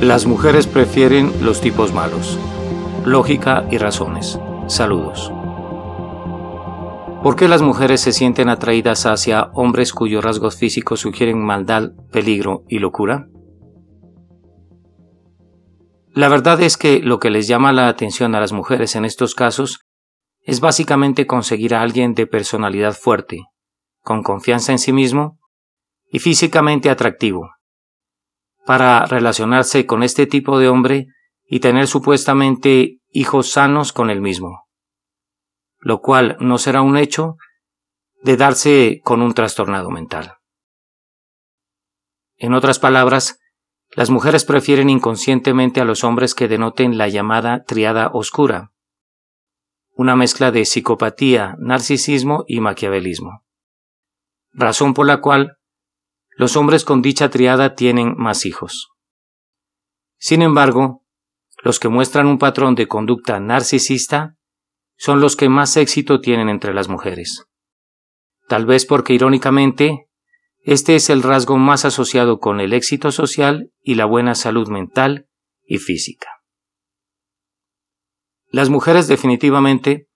Las mujeres prefieren los tipos malos. Lógica y razones. Saludos. ¿Por qué las mujeres se sienten atraídas hacia hombres cuyos rasgos físicos sugieren maldad, peligro y locura? La verdad es que lo que les llama la atención a las mujeres en estos casos es básicamente conseguir a alguien de personalidad fuerte, con confianza en sí mismo y físicamente atractivo, para relacionarse con este tipo de hombre y tener supuestamente hijos sanos con el mismo, lo cual no será un hecho de darse con un trastornado mental. En otras palabras, las mujeres prefieren inconscientemente a los hombres que denoten la llamada triada oscura, una mezcla de psicopatía, narcisismo y maquiavelismo, razón por la cual los hombres con dicha triada tienen más hijos. Sin embargo, los que muestran un patrón de conducta narcisista son los que más éxito tienen entre las mujeres. Tal vez porque irónicamente, este es el rasgo más asociado con el éxito social y la buena salud mental y física. Las mujeres definitivamente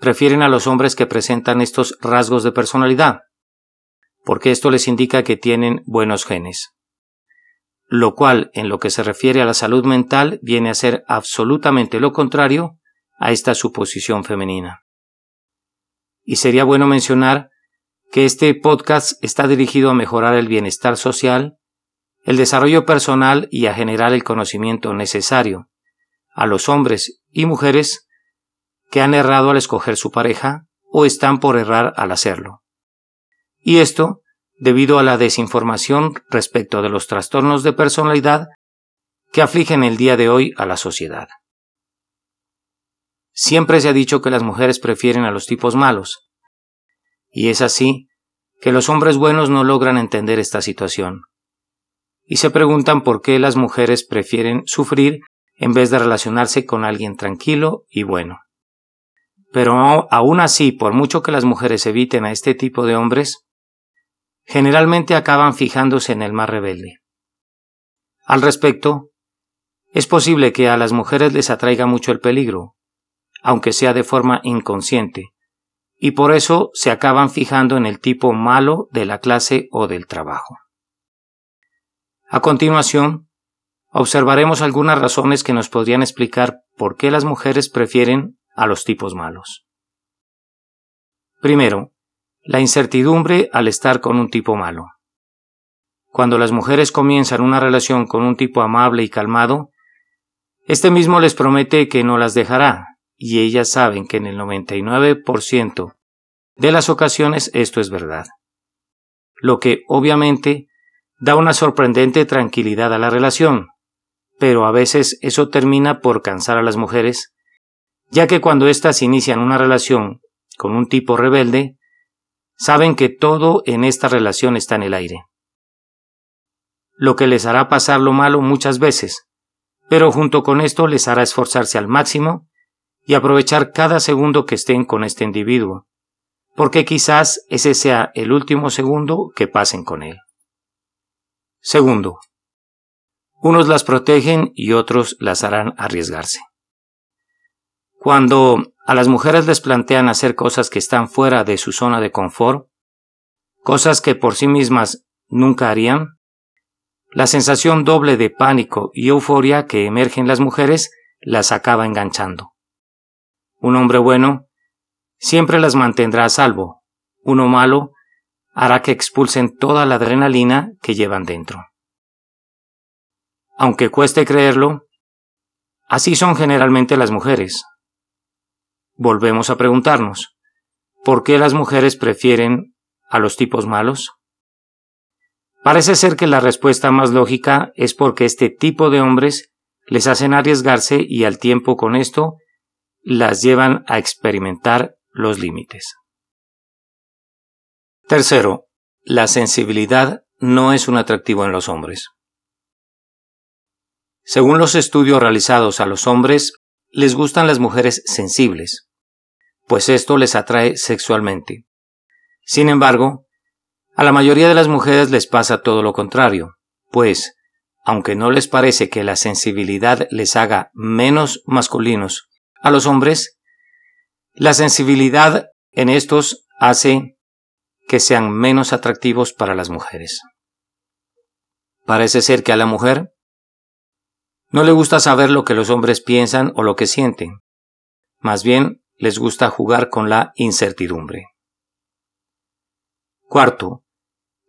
prefieren a los hombres que presentan estos rasgos de personalidad, porque esto les indica que tienen buenos genes. Lo cual, en lo que se refiere a la salud mental, viene a ser absolutamente lo contrario a esta suposición femenina. Y sería bueno mencionar que este podcast está dirigido a mejorar el bienestar social, el desarrollo personal y a generar el conocimiento necesario a los hombres y mujeres que han errado al escoger su pareja o están por errar al hacerlo y esto debido a la desinformación respecto de los trastornos de personalidad que afligen el día de hoy a la sociedad. Siempre se ha dicho que las mujeres prefieren a los tipos malos, y es así que los hombres buenos no logran entender esta situación, y se preguntan por qué las mujeres prefieren sufrir en vez de relacionarse con alguien tranquilo y bueno. Pero aún así, por mucho que las mujeres eviten a este tipo de hombres, generalmente acaban fijándose en el más rebelde. Al respecto, es posible que a las mujeres les atraiga mucho el peligro, aunque sea de forma inconsciente, y por eso se acaban fijando en el tipo malo de la clase o del trabajo. A continuación, observaremos algunas razones que nos podrían explicar por qué las mujeres prefieren a los tipos malos. Primero, la incertidumbre al estar con un tipo malo. Cuando las mujeres comienzan una relación con un tipo amable y calmado, este mismo les promete que no las dejará, y ellas saben que en el 99% de las ocasiones esto es verdad. Lo que, obviamente, da una sorprendente tranquilidad a la relación, pero a veces eso termina por cansar a las mujeres, ya que cuando éstas inician una relación con un tipo rebelde, saben que todo en esta relación está en el aire. Lo que les hará pasar lo malo muchas veces, pero junto con esto les hará esforzarse al máximo y aprovechar cada segundo que estén con este individuo, porque quizás ese sea el último segundo que pasen con él. Segundo, unos las protegen y otros las harán arriesgarse. Cuando a las mujeres les plantean hacer cosas que están fuera de su zona de confort, cosas que por sí mismas nunca harían, la sensación doble de pánico y euforia que emerge en las mujeres las acaba enganchando. Un hombre bueno siempre las mantendrá a salvo, uno malo hará que expulsen toda la adrenalina que llevan dentro. Aunque cueste creerlo, así son generalmente las mujeres, volvemos a preguntarnos, ¿por qué las mujeres prefieren a los tipos malos? Parece ser que la respuesta más lógica es porque este tipo de hombres les hacen arriesgarse y al tiempo con esto las llevan a experimentar los límites. Tercero, la sensibilidad no es un atractivo en los hombres. Según los estudios realizados a los hombres, les gustan las mujeres sensibles, pues esto les atrae sexualmente. Sin embargo, a la mayoría de las mujeres les pasa todo lo contrario, pues, aunque no les parece que la sensibilidad les haga menos masculinos a los hombres, la sensibilidad en estos hace que sean menos atractivos para las mujeres. Parece ser que a la mujer no le gusta saber lo que los hombres piensan o lo que sienten. Más bien, les gusta jugar con la incertidumbre. Cuarto,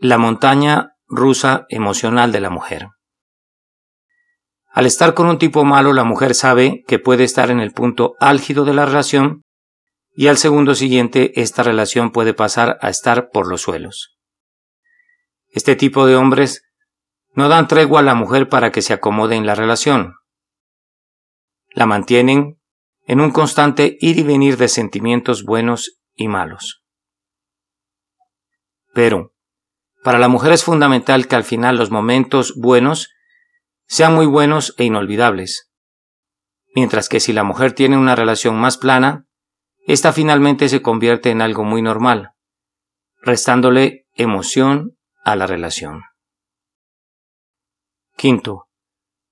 la montaña rusa emocional de la mujer. Al estar con un tipo malo, la mujer sabe que puede estar en el punto álgido de la relación y al segundo siguiente esta relación puede pasar a estar por los suelos. Este tipo de hombres no dan tregua a la mujer para que se acomode en la relación. La mantienen en un constante ir y venir de sentimientos buenos y malos. Pero, para la mujer es fundamental que al final los momentos buenos sean muy buenos e inolvidables, mientras que si la mujer tiene una relación más plana, ésta finalmente se convierte en algo muy normal, restándole emoción a la relación. Quinto,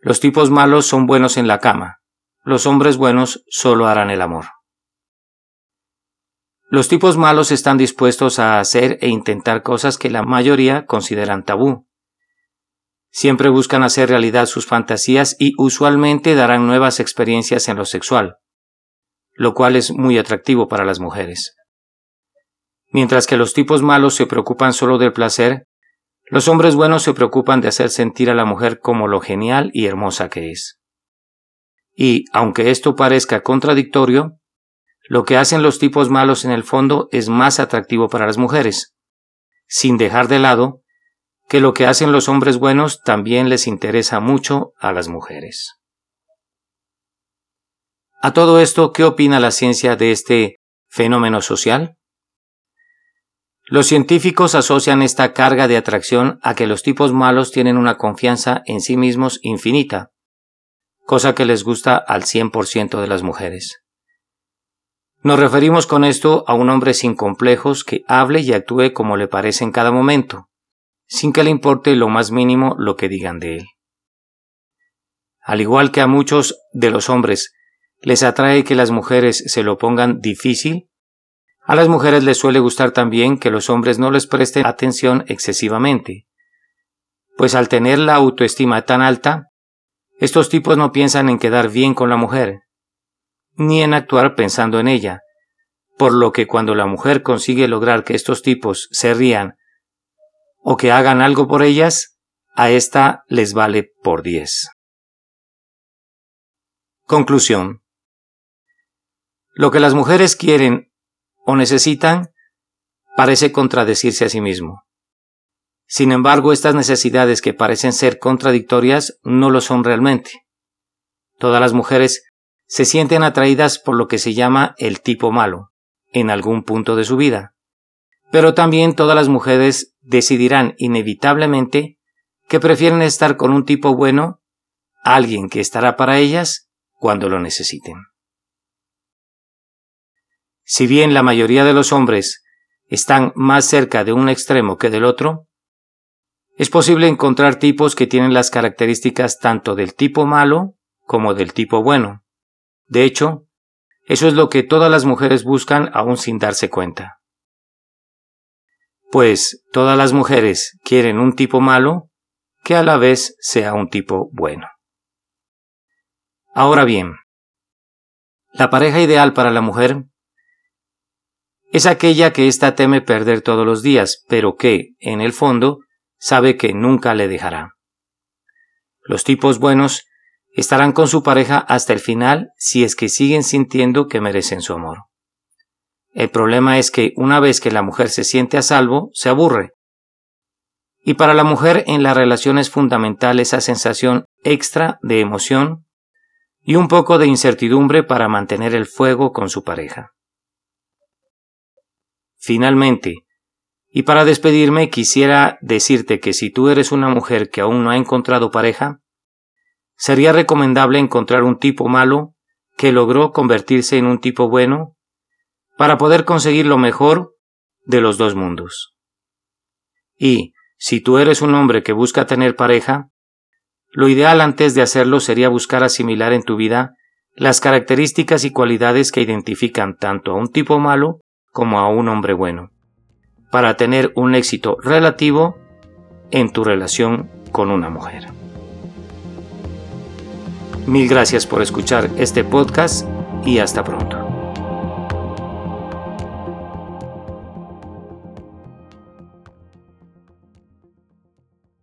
los tipos malos son buenos en la cama, los hombres buenos solo harán el amor. Los tipos malos están dispuestos a hacer e intentar cosas que la mayoría consideran tabú. Siempre buscan hacer realidad sus fantasías y usualmente darán nuevas experiencias en lo sexual, lo cual es muy atractivo para las mujeres. Mientras que los tipos malos se preocupan solo del placer, los hombres buenos se preocupan de hacer sentir a la mujer como lo genial y hermosa que es. Y, aunque esto parezca contradictorio, lo que hacen los tipos malos en el fondo es más atractivo para las mujeres, sin dejar de lado que lo que hacen los hombres buenos también les interesa mucho a las mujeres. A todo esto, ¿qué opina la ciencia de este fenómeno social? Los científicos asocian esta carga de atracción a que los tipos malos tienen una confianza en sí mismos infinita, cosa que les gusta al 100% de las mujeres. Nos referimos con esto a un hombre sin complejos que hable y actúe como le parece en cada momento, sin que le importe lo más mínimo lo que digan de él. Al igual que a muchos de los hombres les atrae que las mujeres se lo pongan difícil, a las mujeres les suele gustar también que los hombres no les presten atención excesivamente, pues al tener la autoestima tan alta, estos tipos no piensan en quedar bien con la mujer, ni en actuar pensando en ella, por lo que cuando la mujer consigue lograr que estos tipos se rían o que hagan algo por ellas, a ésta les vale por diez. Conclusión. Lo que las mujeres quieren o necesitan parece contradecirse a sí mismo. Sin embargo, estas necesidades que parecen ser contradictorias no lo son realmente. Todas las mujeres se sienten atraídas por lo que se llama el tipo malo, en algún punto de su vida. Pero también todas las mujeres decidirán inevitablemente que prefieren estar con un tipo bueno, alguien que estará para ellas cuando lo necesiten. Si bien la mayoría de los hombres están más cerca de un extremo que del otro, es posible encontrar tipos que tienen las características tanto del tipo malo como del tipo bueno. De hecho, eso es lo que todas las mujeres buscan aún sin darse cuenta. Pues todas las mujeres quieren un tipo malo que a la vez sea un tipo bueno. Ahora bien, la pareja ideal para la mujer es aquella que ésta teme perder todos los días, pero que, en el fondo, sabe que nunca le dejará. Los tipos buenos estarán con su pareja hasta el final si es que siguen sintiendo que merecen su amor. El problema es que una vez que la mujer se siente a salvo, se aburre. Y para la mujer en la relación es fundamental esa sensación extra de emoción y un poco de incertidumbre para mantener el fuego con su pareja. Finalmente, y para despedirme quisiera decirte que si tú eres una mujer que aún no ha encontrado pareja, sería recomendable encontrar un tipo malo que logró convertirse en un tipo bueno para poder conseguir lo mejor de los dos mundos. Y, si tú eres un hombre que busca tener pareja, Lo ideal antes de hacerlo sería buscar asimilar en tu vida las características y cualidades que identifican tanto a un tipo malo como a un hombre bueno, para tener un éxito relativo en tu relación con una mujer. Mil gracias por escuchar este podcast y hasta pronto.